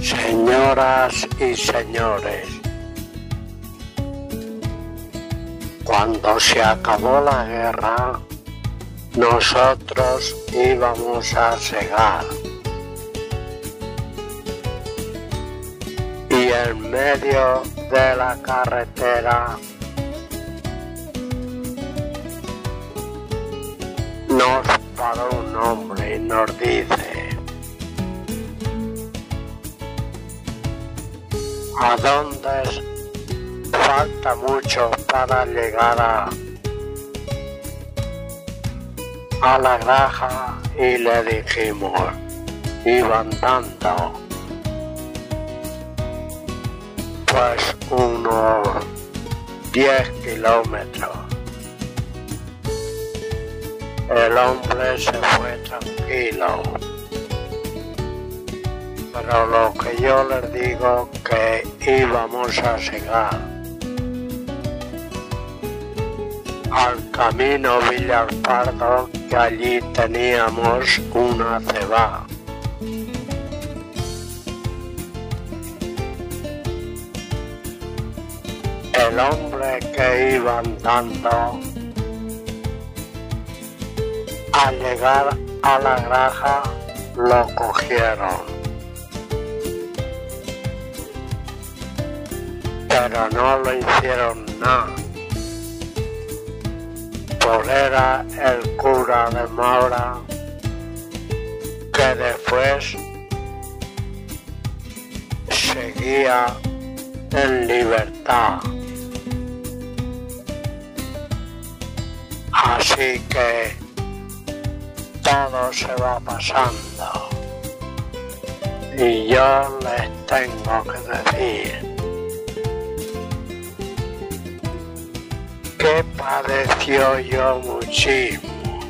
Señoras y señores, cuando se acabó la guerra, nosotros íbamos a cegar. Y en medio de la carretera nos paró un hombre y nos dice, ¿a dónde falta mucho para llegar a, la granja? Y le dijimos, iban dando pues unos 10 kilómetros. El hombre se fue tranquilo. Pero lo que yo les digo que íbamos a llegar al camino Villalpardo que allí teníamos una ceba. El hombre que iba andando al llegar a la granja lo cogieron. Pero no lo hicieron nada. Por era el cura de Maura que después seguía en libertad. Así que todo se va pasando. Y yo les tengo que decir que padeció yo muchísimo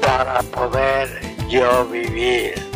para poder yo vivir.